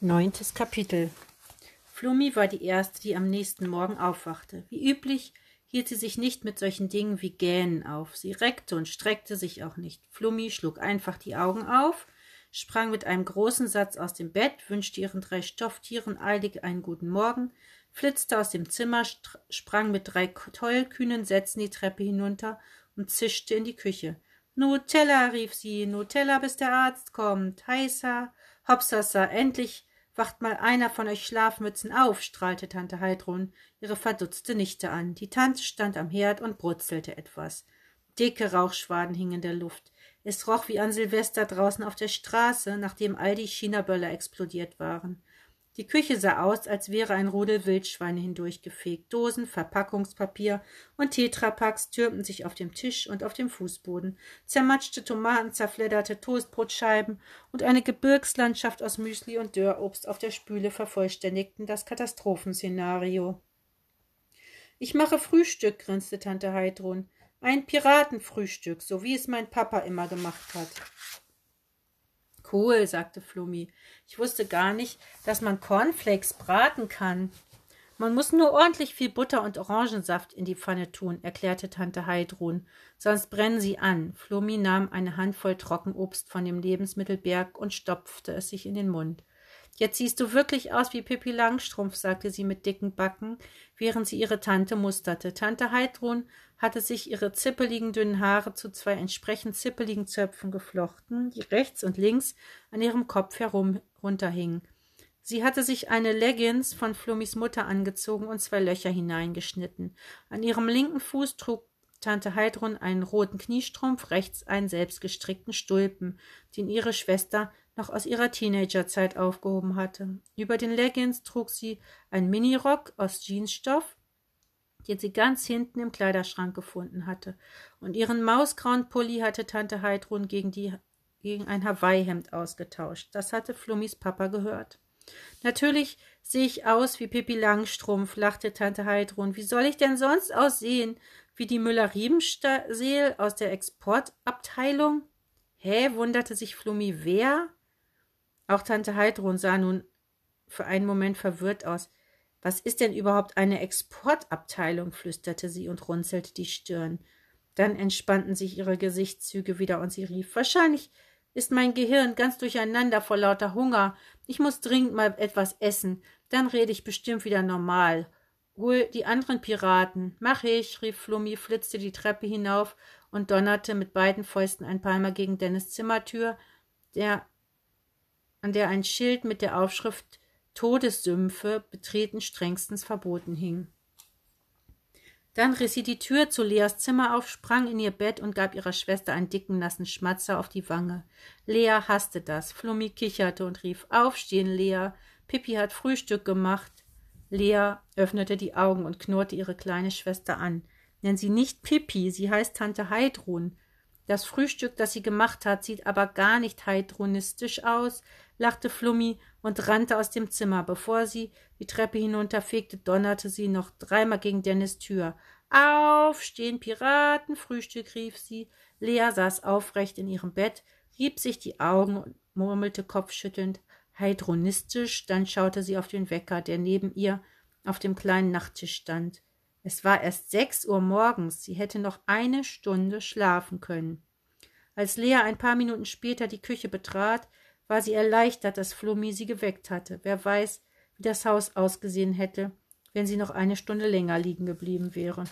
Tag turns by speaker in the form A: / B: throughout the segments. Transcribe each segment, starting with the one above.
A: Neuntes Kapitel Flummi war die Erste, die am nächsten Morgen aufwachte. Wie üblich hielt sie sich nicht mit solchen Dingen wie Gähnen auf. Sie reckte und streckte sich auch nicht. Flummi schlug einfach die Augen auf, sprang mit einem großen Satz aus dem Bett, wünschte ihren drei Stofftieren eilig einen guten Morgen, flitzte aus dem Zimmer, sprang mit drei tollkühnen Sätzen die Treppe hinunter und zischte in die Küche. Nutella, rief sie, Nutella, bis der Arzt kommt. Heißer, Hopsasa, endlich wacht mal einer von euch Schlafmützen auf, strahlte Tante Heidrun ihre verdutzte Nichte an. Die Tante stand am Herd und brutzelte etwas. Dicke Rauchschwaden hingen in der Luft. Es roch wie an Silvester draußen auf der Straße, nachdem all die Chinaböller explodiert waren. Die Küche sah aus, als wäre ein Rudel Wildschweine hindurchgefegt. Dosen, Verpackungspapier und Tetrapacks türmten sich auf dem Tisch und auf dem Fußboden. Zermatschte Tomaten, zerfledderte Toastbrotscheiben und eine Gebirgslandschaft aus Müsli und Dörrobst auf der Spüle vervollständigten das Katastrophenszenario. Ich mache Frühstück, grinste Tante Heidrun. Ein Piratenfrühstück, so wie es mein Papa immer gemacht hat. Cool, sagte Flummi. Ich wusste gar nicht, dass man Cornflakes braten kann. Man muss nur ordentlich viel Butter und Orangensaft in die Pfanne tun, erklärte Tante Heidrun, sonst brennen sie an. Flummi nahm eine Handvoll Trockenobst von dem Lebensmittelberg und stopfte es sich in den Mund. Jetzt siehst du wirklich aus wie Pippi Langstrumpf, sagte sie mit dicken Backen, während sie ihre Tante musterte. Tante Heidrun hatte sich ihre zippeligen dünnen Haare zu zwei entsprechend zippeligen Zöpfen geflochten, die rechts und links an ihrem Kopf herum runterhingen. Sie hatte sich eine Leggins von Flummis Mutter angezogen und zwei Löcher hineingeschnitten. An ihrem linken Fuß trug Tante Heidrun einen roten Kniestrumpf, rechts einen selbstgestrickten Stulpen, den ihre Schwester noch aus ihrer Teenagerzeit aufgehoben hatte. Über den Leggings trug sie einen Minirock aus Jeansstoff, den sie ganz hinten im Kleiderschrank gefunden hatte, und ihren mausgrauen Pulli hatte Tante Heidrun gegen, die, gegen ein Hawaii-Hemd ausgetauscht. Das hatte Flummis Papa gehört. Natürlich sehe ich aus wie Pippi Langstrumpf, lachte Tante Heidrun. Wie soll ich denn sonst aussehen? Wie die Müller-Riebenseel aus der Exportabteilung? Hä? wunderte sich Flummi. Wer? Auch Tante Heidrun sah nun für einen Moment verwirrt aus. Was ist denn überhaupt eine Exportabteilung? flüsterte sie und runzelte die Stirn. Dann entspannten sich ihre Gesichtszüge wieder und sie rief Wahrscheinlich ist mein Gehirn ganz durcheinander vor lauter Hunger. Ich muss dringend mal etwas essen. Dann rede ich bestimmt wieder normal. Hol die anderen Piraten. Mach ich, rief Flummi, flitzte die Treppe hinauf und donnerte mit beiden Fäusten ein Mal gegen Dennis Zimmertür, der an der ein Schild mit der Aufschrift Todessümpfe betreten strengstens verboten hing. Dann riss sie die Tür zu Leas Zimmer auf, sprang in ihr Bett und gab ihrer Schwester einen dicken, nassen Schmatzer auf die Wange. Lea hasste das. Flummi kicherte und rief: Aufstehen, Lea. Pippi hat Frühstück gemacht. Lea öffnete die Augen und knurrte ihre kleine Schwester an. Nenn sie nicht Pippi, sie heißt Tante Heidrun. Das Frühstück, das sie gemacht hat, sieht aber gar nicht heidronistisch aus, lachte Flummi und rannte aus dem Zimmer. Bevor sie die Treppe hinunterfegte, donnerte sie noch dreimal gegen Dennis Tür. Aufstehen, Piraten, Frühstück, rief sie. Lea saß aufrecht in ihrem Bett, rieb sich die Augen und murmelte kopfschüttelnd heidronistisch, dann schaute sie auf den Wecker, der neben ihr auf dem kleinen Nachttisch stand. Es war erst sechs Uhr morgens, sie hätte noch eine Stunde schlafen können. Als Lea ein paar Minuten später die Küche betrat, war sie erleichtert, dass Flummi sie geweckt hatte. Wer weiß, wie das Haus ausgesehen hätte, wenn sie noch eine Stunde länger liegen geblieben wäre.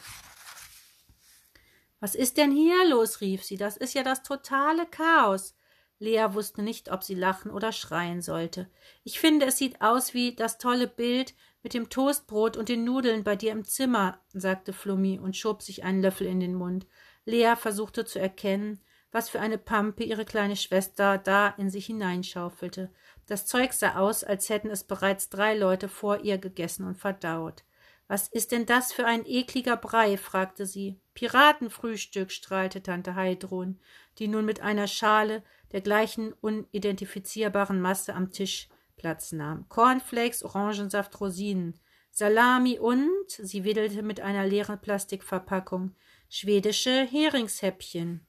A: Was ist denn hier los? rief sie. Das ist ja das totale Chaos. Lea wusste nicht, ob sie lachen oder schreien sollte. Ich finde, es sieht aus wie das tolle Bild mit dem Toastbrot und den Nudeln bei dir im Zimmer, sagte Flummi und schob sich einen Löffel in den Mund. Lea versuchte zu erkennen, was für eine Pampe ihre kleine Schwester da in sich hineinschaufelte. Das Zeug sah aus, als hätten es bereits drei Leute vor ihr gegessen und verdaut. Was ist denn das für ein ekliger Brei? fragte sie. Piratenfrühstück, strahlte Tante Heidrun, die nun mit einer Schale der gleichen unidentifizierbaren Masse am Tisch Platz nahm. Cornflakes, Orangensaft, Rosinen, Salami und, sie wedelte mit einer leeren Plastikverpackung, schwedische Heringshäppchen.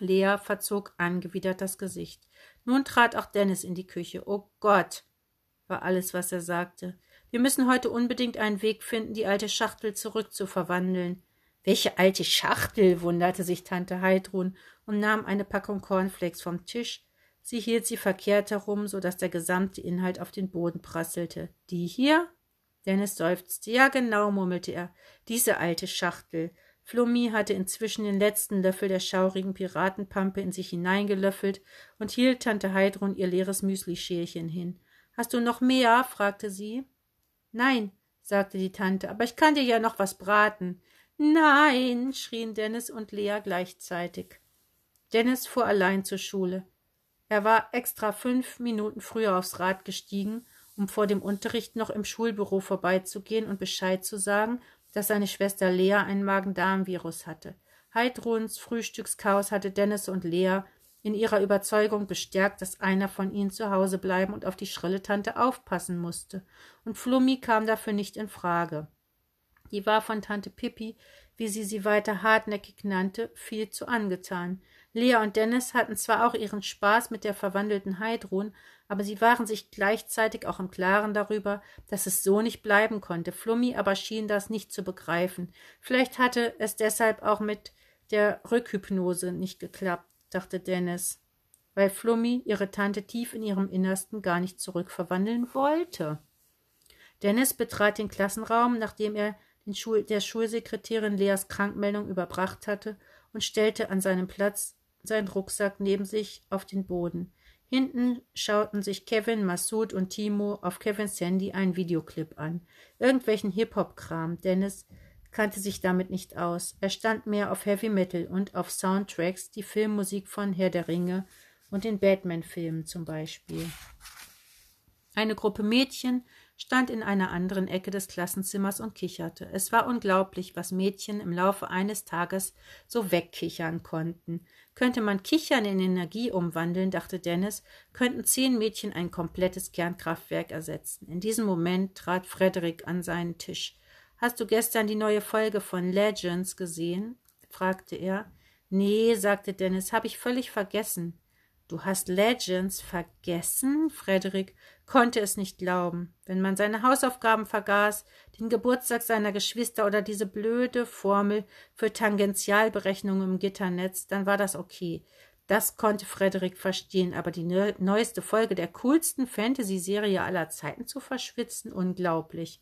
A: Lea verzog angewidert das Gesicht. Nun trat auch Dennis in die Küche. Oh Gott! war alles, was er sagte. Wir müssen heute unbedingt einen Weg finden, die alte Schachtel zurückzuverwandeln. Welche alte Schachtel? wunderte sich Tante Heidrun und nahm eine Packung Cornflakes vom Tisch. Sie hielt sie verkehrt herum, so dass der gesamte Inhalt auf den Boden prasselte. Die hier? Dennis seufzte. Ja, genau, murmelte er. Diese alte Schachtel. Flummi hatte inzwischen den letzten Löffel der schaurigen Piratenpampe in sich hineingelöffelt und hielt Tante Heidrun ihr leeres Müslischälchen hin. Hast du noch mehr? fragte sie. Nein, sagte die Tante, aber ich kann dir ja noch was braten. Nein, schrien Dennis und Lea gleichzeitig. Dennis fuhr allein zur Schule. Er war extra fünf Minuten früher aufs Rad gestiegen, um vor dem Unterricht noch im Schulbüro vorbeizugehen und Bescheid zu sagen, dass seine Schwester Lea ein Magen-Darm-Virus hatte. Heidruns Frühstückschaos hatte Dennis und Lea in ihrer Überzeugung bestärkt, dass einer von ihnen zu Hause bleiben und auf die schrille Tante aufpassen musste, und Flummi kam dafür nicht in Frage. Die war von Tante Pippi, wie sie sie weiter hartnäckig nannte, viel zu angetan. Lea und Dennis hatten zwar auch ihren Spaß mit der verwandelten Heidrun, aber sie waren sich gleichzeitig auch im Klaren darüber, dass es so nicht bleiben konnte. Flummi aber schien das nicht zu begreifen. Vielleicht hatte es deshalb auch mit der Rückhypnose nicht geklappt, dachte Dennis, weil Flummi ihre Tante tief in ihrem Innersten gar nicht zurückverwandeln wollte. Dennis betrat den Klassenraum, nachdem er Schul der Schulsekretärin Leas Krankmeldung überbracht hatte, und stellte an seinem Platz seinen Rucksack neben sich auf den Boden. Hinten schauten sich Kevin, Massoud und Timo auf Kevins Handy einen Videoclip an. Irgendwelchen Hip-Hop-Kram. Dennis kannte sich damit nicht aus. Er stand mehr auf Heavy Metal und auf Soundtracks, die Filmmusik von Herr der Ringe und den Batman-Filmen zum Beispiel. Eine Gruppe Mädchen stand in einer anderen Ecke des Klassenzimmers und kicherte. Es war unglaublich, was Mädchen im Laufe eines Tages so wegkichern konnten. Könnte man Kichern in Energie umwandeln, dachte Dennis, könnten zehn Mädchen ein komplettes Kernkraftwerk ersetzen. In diesem Moment trat Frederick an seinen Tisch. Hast du gestern die neue Folge von Legends gesehen? fragte er. Nee, sagte Dennis, habe ich völlig vergessen. Du hast Legends vergessen? Frederik konnte es nicht glauben. Wenn man seine Hausaufgaben vergaß, den Geburtstag seiner Geschwister oder diese blöde Formel für Tangentialberechnungen im Gitternetz, dann war das okay. Das konnte Frederik verstehen, aber die neueste Folge der coolsten Fantasy-Serie aller Zeiten zu verschwitzen, unglaublich.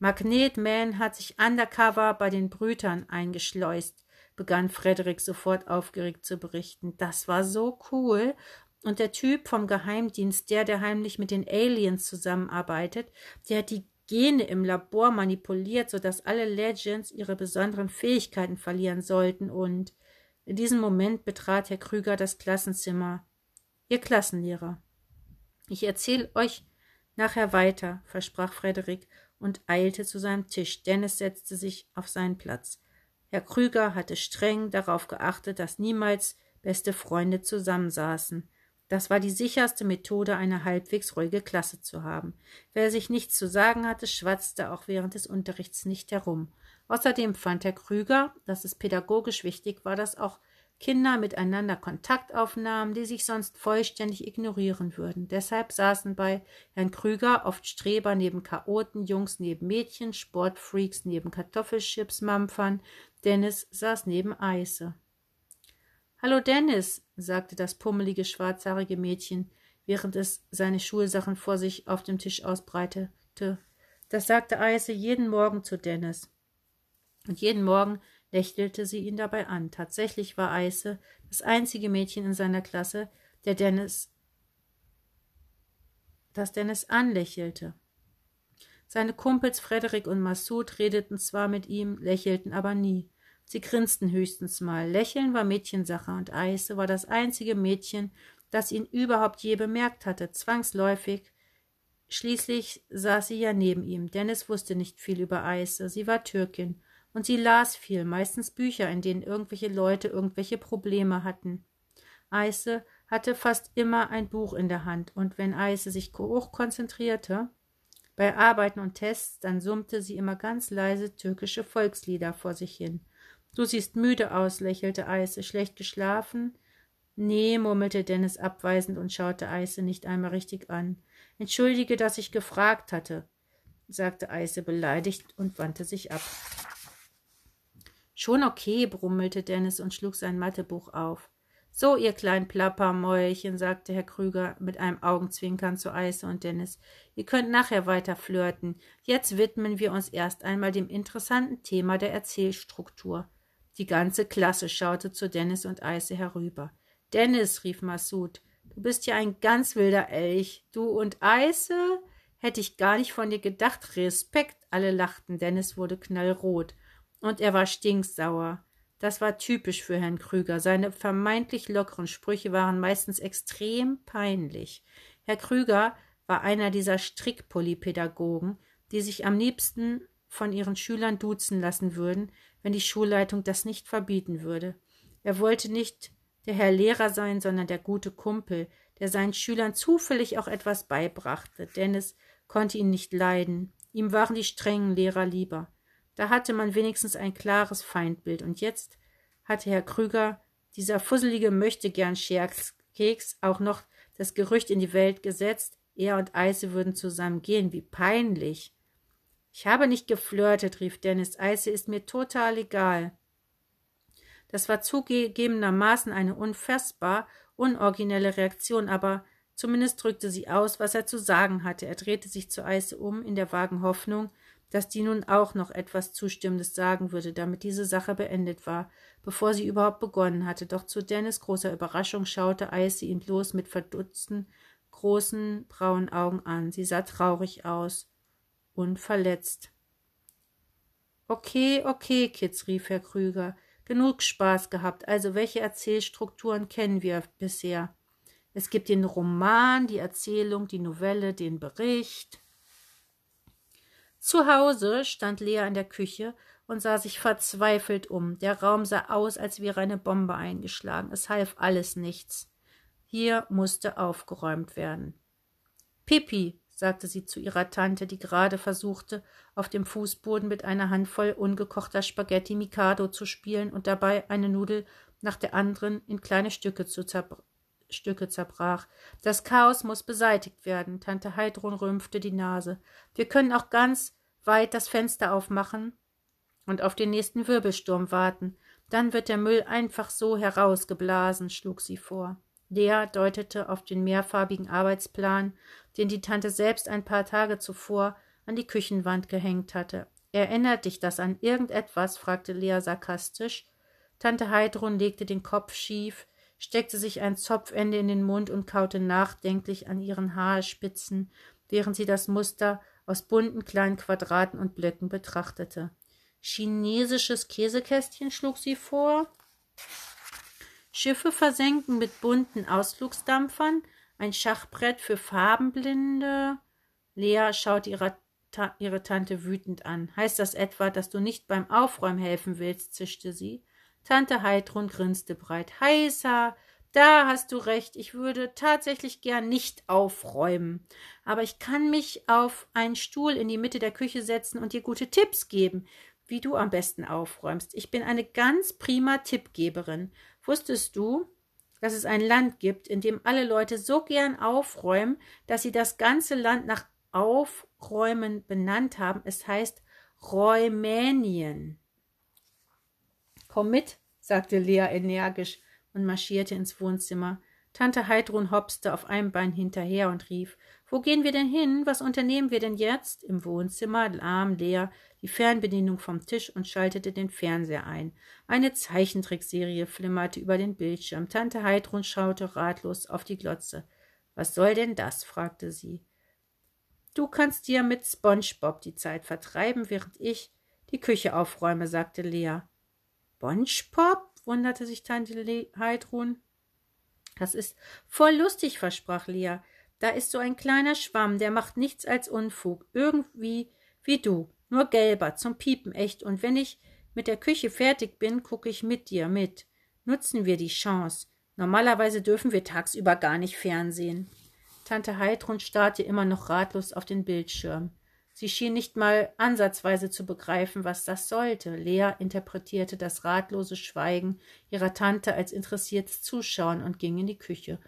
A: Magnetman hat sich undercover bei den Brütern eingeschleust begann Frederik sofort aufgeregt zu berichten. Das war so cool. Und der Typ vom Geheimdienst, der, der heimlich mit den Aliens zusammenarbeitet, der hat die Gene im Labor manipuliert, sodass alle Legends ihre besonderen Fähigkeiten verlieren sollten. Und in diesem Moment betrat Herr Krüger das Klassenzimmer. Ihr Klassenlehrer. Ich erzähle euch nachher weiter, versprach Frederik und eilte zu seinem Tisch. Dennis setzte sich auf seinen Platz. Herr Krüger hatte streng darauf geachtet, dass niemals beste Freunde zusammensaßen. Das war die sicherste Methode, eine halbwegs ruhige Klasse zu haben. Wer sich nichts zu sagen hatte, schwatzte auch während des Unterrichts nicht herum. Außerdem fand Herr Krüger, dass es pädagogisch wichtig war, dass auch Kinder miteinander Kontakt aufnahmen, die sich sonst vollständig ignorieren würden. Deshalb saßen bei Herrn Krüger oft Streber neben Chaoten, Jungs neben Mädchen, Sportfreaks neben Kartoffelchips, Mampfern, Dennis saß neben Eise. Hallo Dennis, sagte das pummelige, schwarzhaarige Mädchen, während es seine Schulsachen vor sich auf dem Tisch ausbreitete. Das sagte Eise jeden Morgen zu Dennis. Und jeden Morgen lächelte sie ihn dabei an. Tatsächlich war Eise das einzige Mädchen in seiner Klasse, der Dennis, das Dennis anlächelte. Seine Kumpels Frederik und Massoud redeten zwar mit ihm, lächelten aber nie. Sie grinsten höchstens mal. Lächeln war Mädchensache und Eise war das einzige Mädchen, das ihn überhaupt je bemerkt hatte, zwangsläufig. Schließlich saß sie ja neben ihm. Dennis wusste nicht viel über Eise. Sie war Türkin. Und sie las viel, meistens Bücher, in denen irgendwelche Leute irgendwelche Probleme hatten. Eise hatte fast immer ein Buch in der Hand, und wenn Eise sich hoch konzentrierte, bei Arbeiten und Tests, dann summte sie immer ganz leise türkische Volkslieder vor sich hin. Du siehst müde aus, lächelte Eise, schlecht geschlafen? Nee, murmelte Dennis abweisend und schaute Eise nicht einmal richtig an. Entschuldige, dass ich gefragt hatte, sagte Eise beleidigt und wandte sich ab. Schon okay, brummelte Dennis und schlug sein Mathebuch auf. So, ihr kleinen Plappermäulchen, sagte Herr Krüger mit einem Augenzwinkern zu Eise und Dennis. Ihr könnt nachher weiter flirten. Jetzt widmen wir uns erst einmal dem interessanten Thema der Erzählstruktur. Die ganze Klasse schaute zu Dennis und Eise herüber. Dennis, rief Massoud, du bist ja ein ganz wilder Elch. Du und Eise? Hätte ich gar nicht von dir gedacht. Respekt. Alle lachten. Dennis wurde knallrot. Und er war stinksauer. Das war typisch für Herrn Krüger. Seine vermeintlich lockeren Sprüche waren meistens extrem peinlich. Herr Krüger war einer dieser Strickpolypädagogen, die sich am liebsten von ihren Schülern duzen lassen würden, wenn die Schulleitung das nicht verbieten würde. Er wollte nicht der Herr Lehrer sein, sondern der gute Kumpel, der seinen Schülern zufällig auch etwas beibrachte. Dennis konnte ihn nicht leiden. Ihm waren die strengen Lehrer lieber. Da hatte man wenigstens ein klares Feindbild. Und jetzt hatte Herr Krüger, dieser fusselige Möchtegern-Scherkeks, auch noch das Gerücht in die Welt gesetzt, er und Eise würden zusammen gehen. Wie peinlich. Ich habe nicht geflirtet, rief Dennis. Eise ist mir total egal. Das war zugegebenermaßen eine unfassbar unoriginelle Reaktion, aber zumindest drückte sie aus, was er zu sagen hatte. Er drehte sich zu Eise um, in der vagen Hoffnung, dass die nun auch noch etwas Zustimmendes sagen würde, damit diese Sache beendet war, bevor sie überhaupt begonnen hatte. Doch zu Dennis großer Überraschung schaute Eise ihn bloß mit verdutzten, großen, braunen Augen an. Sie sah traurig aus und verletzt. Okay, okay, Kids, rief Herr Krüger. Genug Spaß gehabt. Also, welche Erzählstrukturen kennen wir bisher? Es gibt den Roman, die Erzählung, die Novelle, den Bericht. Zu Hause stand Lea in der Küche und sah sich verzweifelt um. Der Raum sah aus, als wäre eine Bombe eingeschlagen. Es half alles nichts. Hier musste aufgeräumt werden. Pippi, sagte sie zu ihrer Tante, die gerade versuchte, auf dem Fußboden mit einer Handvoll ungekochter Spaghetti Mikado zu spielen und dabei eine Nudel nach der anderen in kleine Stücke zu zerbrechen. Stücke zerbrach. Das Chaos muss beseitigt werden. Tante Heidrun rümpfte die Nase. Wir können auch ganz weit das Fenster aufmachen und auf den nächsten Wirbelsturm warten. Dann wird der Müll einfach so herausgeblasen, schlug sie vor. Lea deutete auf den mehrfarbigen Arbeitsplan, den die Tante selbst ein paar Tage zuvor an die Küchenwand gehängt hatte. Erinnert dich das an irgendetwas? fragte Lea sarkastisch. Tante Heidrun legte den Kopf schief, steckte sich ein Zopfende in den Mund und kaute nachdenklich an ihren Haarspitzen, während sie das Muster aus bunten kleinen Quadraten und Blöcken betrachtete. Chinesisches Käsekästchen schlug sie vor. Schiffe versenken mit bunten Ausflugsdampfern, ein Schachbrett für Farbenblinde. Lea schaute ihre, Ta ihre Tante wütend an. Heißt das etwa, dass du nicht beim Aufräumen helfen willst? zischte sie. Tante Heidrun grinste breit. Heißer, da hast du recht, ich würde tatsächlich gern nicht aufräumen. Aber ich kann mich auf einen Stuhl in die Mitte der Küche setzen und dir gute Tipps geben, wie du am besten aufräumst. Ich bin eine ganz prima Tippgeberin. Wusstest du, dass es ein Land gibt, in dem alle Leute so gern aufräumen, dass sie das ganze Land nach Aufräumen benannt haben? Es heißt Rumänien. Komm mit, sagte Lea energisch und marschierte ins Wohnzimmer. Tante Heidrun hopste auf einem Bein hinterher und rief Wo gehen wir denn hin? Was unternehmen wir denn jetzt? Im Wohnzimmer lahm Lea die Fernbedienung vom Tisch und schaltete den Fernseher ein. Eine Zeichentrickserie flimmerte über den Bildschirm. Tante Heidrun schaute ratlos auf die Glotze. Was soll denn das? fragte sie. Du kannst dir mit SpongeBob die Zeit vertreiben, während ich die Küche aufräume, sagte Lea. SpongeBob? wunderte sich Tante Heidrun. Das ist voll lustig, versprach Lea. Da ist so ein kleiner Schwamm, der macht nichts als Unfug. Irgendwie wie du. Nur gelber, zum Piepen echt. Und wenn ich mit der Küche fertig bin, gucke ich mit dir mit. Nutzen wir die Chance. Normalerweise dürfen wir tagsüber gar nicht fernsehen. Tante Heidrun starrte immer noch ratlos auf den Bildschirm. Sie schien nicht mal ansatzweise zu begreifen, was das sollte. Lea interpretierte das ratlose Schweigen ihrer Tante als interessiertes Zuschauen und ging in die Küche,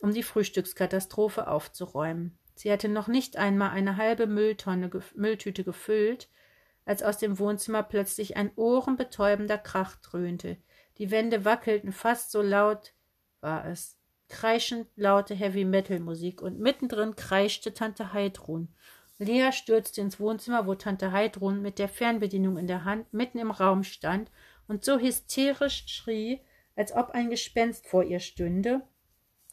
A: um die Frühstückskatastrophe aufzuräumen. Sie hatte noch nicht einmal eine halbe Mülltonne, Mülltüte gefüllt, als aus dem Wohnzimmer plötzlich ein ohrenbetäubender Krach dröhnte. Die Wände wackelten fast so laut war es. Kreischend laute Heavy-Metal-Musik und mittendrin kreischte Tante Heidrun. Lea stürzte ins Wohnzimmer, wo Tante Heidrun mit der Fernbedienung in der Hand mitten im Raum stand und so hysterisch schrie, als ob ein Gespenst vor ihr stünde,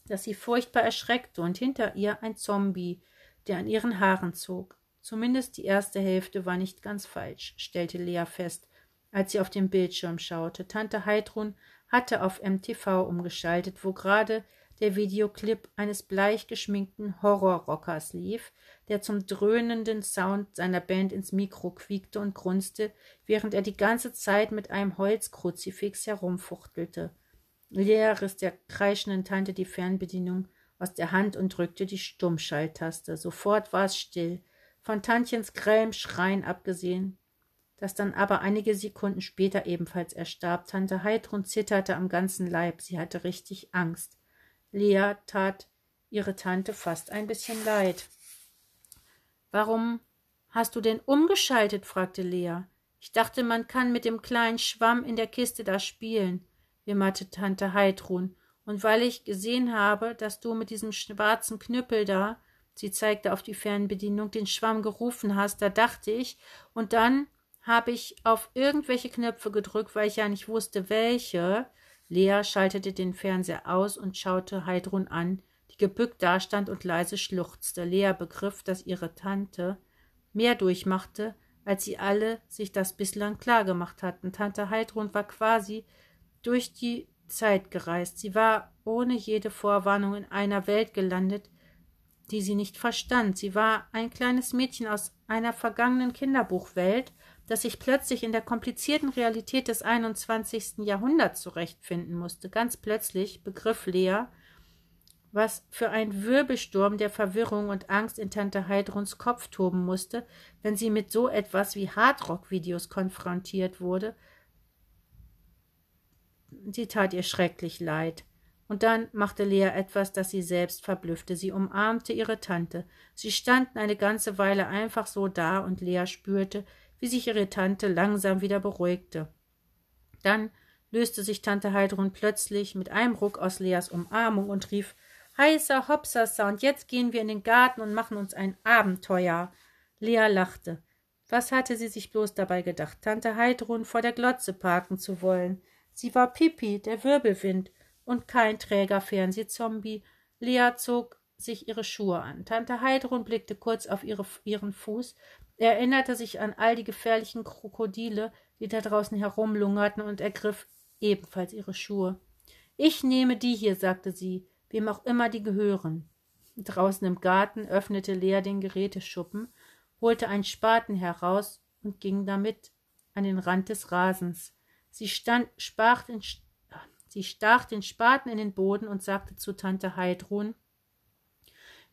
A: dass sie furchtbar erschreckte und hinter ihr ein Zombie, der an ihren Haaren zog. Zumindest die erste Hälfte war nicht ganz falsch, stellte Lea fest, als sie auf den Bildschirm schaute. Tante Heidrun hatte auf MTV umgeschaltet, wo gerade der Videoclip eines bleich geschminkten Horrorrockers lief, der zum dröhnenden Sound seiner Band ins Mikro quiekte und grunzte, während er die ganze Zeit mit einem Holzkruzifix herumfuchtelte. Lea riss der kreischenden Tante die Fernbedienung aus der Hand und drückte die Stummschalttaste. Sofort war es still, von Tantchens grellem Schreien abgesehen, das dann aber einige Sekunden später ebenfalls erstarb. Tante Heidrun zitterte am ganzen Leib, sie hatte richtig Angst. Lea tat ihre Tante fast ein bisschen leid. Warum hast du denn umgeschaltet? fragte Lea. Ich dachte, man kann mit dem kleinen Schwamm in der Kiste da spielen, wimmerte Tante Heidrun. Und weil ich gesehen habe, dass du mit diesem schwarzen Knüppel da, sie zeigte auf die Fernbedienung, den Schwamm gerufen hast, da dachte ich, und dann habe ich auf irgendwelche Knöpfe gedrückt, weil ich ja nicht wusste, welche. Lea schaltete den Fernseher aus und schaute Heidrun an, die gebückt dastand und leise schluchzte. Lea begriff, dass ihre Tante mehr durchmachte, als sie alle sich das bislang klar gemacht hatten. Tante Heidrun war quasi durch die Zeit gereist. Sie war ohne jede Vorwarnung in einer Welt gelandet, die sie nicht verstand. Sie war ein kleines Mädchen aus einer vergangenen Kinderbuchwelt, das sich plötzlich in der komplizierten Realität des 21. Jahrhunderts zurechtfinden musste. Ganz plötzlich begriff Lea, was für ein Wirbelsturm der Verwirrung und Angst in Tante Heidruns Kopf toben musste, wenn sie mit so etwas wie Hardrock-Videos konfrontiert wurde. Sie tat ihr schrecklich leid. Und dann machte Lea etwas, das sie selbst verblüffte. Sie umarmte ihre Tante. Sie standen eine ganze Weile einfach so da, und Lea spürte, wie sich ihre Tante langsam wieder beruhigte. Dann löste sich Tante Heidrun plötzlich mit einem Ruck aus Leas Umarmung und rief Heißer Hopsasa, und jetzt gehen wir in den Garten und machen uns ein Abenteuer. Lea lachte. Was hatte sie sich bloß dabei gedacht, Tante Heidrun vor der Glotze parken zu wollen? Sie war Pipi, der Wirbelwind, und kein träger Fernsehzombie. Lea zog sich ihre Schuhe an. Tante Heidrun blickte kurz auf ihre, ihren Fuß, er erinnerte sich an all die gefährlichen Krokodile, die da draußen herumlungerten, und ergriff ebenfalls ihre Schuhe. Ich nehme die hier, sagte sie, wem auch immer die gehören. Draußen im Garten öffnete Lea den Geräteschuppen, holte einen Spaten heraus und ging damit an den Rand des Rasens. Sie stand, sprach den, sie stach den Spaten in den Boden und sagte zu Tante Heidrun,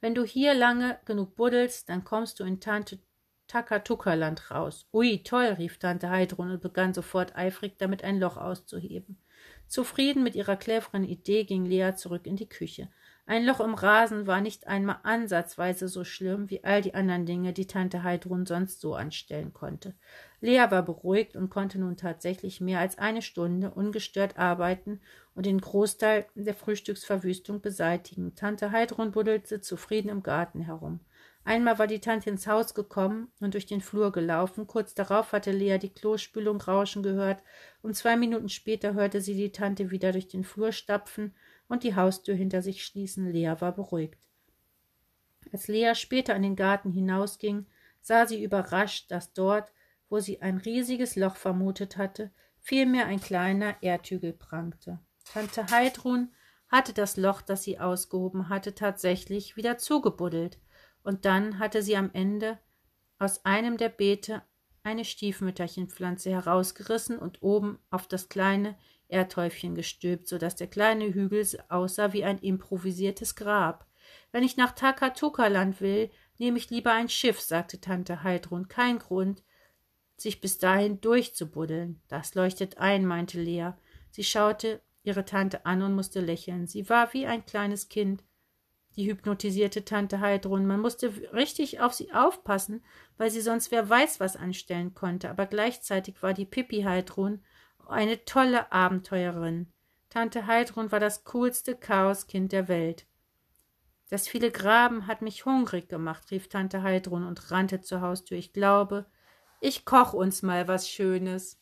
A: wenn du hier lange genug buddelst, dann kommst du in Tante Takatuka-Land raus. Ui, toll, rief Tante Heidrun und begann sofort eifrig damit ein Loch auszuheben. Zufrieden mit ihrer cleveren Idee ging Lea zurück in die Küche. Ein Loch im Rasen war nicht einmal ansatzweise so schlimm wie all die anderen Dinge, die Tante Heidrun sonst so anstellen konnte. Lea war beruhigt und konnte nun tatsächlich mehr als eine Stunde ungestört arbeiten und den Großteil der Frühstücksverwüstung beseitigen. Tante Heidrun buddelte zufrieden im Garten herum. Einmal war die Tante ins Haus gekommen und durch den Flur gelaufen. Kurz darauf hatte Lea die Klospülung rauschen gehört, und zwei Minuten später hörte sie die Tante wieder durch den Flur stapfen und die Haustür hinter sich schließen. Lea war beruhigt. Als Lea später in den Garten hinausging, sah sie überrascht, dass dort, wo sie ein riesiges Loch vermutet hatte, vielmehr ein kleiner Erdhügel prangte. Tante Heidrun hatte das Loch, das sie ausgehoben hatte, tatsächlich wieder zugebuddelt und dann hatte sie am Ende aus einem der Beete eine Stiefmütterchenpflanze herausgerissen und oben auf das kleine Erdhäufchen gestülpt, so dass der kleine Hügel aussah wie ein improvisiertes Grab. Wenn ich nach Takatuka-Land will, nehme ich lieber ein Schiff, sagte Tante Heidrun. Kein Grund, sich bis dahin durchzubuddeln. Das leuchtet ein, meinte Lea. Sie schaute ihre Tante an und musste lächeln. Sie war wie ein kleines Kind. Die hypnotisierte Tante Heidrun. Man musste richtig auf sie aufpassen, weil sie sonst wer weiß was anstellen konnte. Aber gleichzeitig war die Pippi Heidrun eine tolle Abenteuerin. Tante Heidrun war das coolste Chaoskind der Welt. Das viele Graben hat mich hungrig gemacht, rief Tante Heidrun und rannte zur Haustür. Ich glaube, ich koch uns mal was Schönes.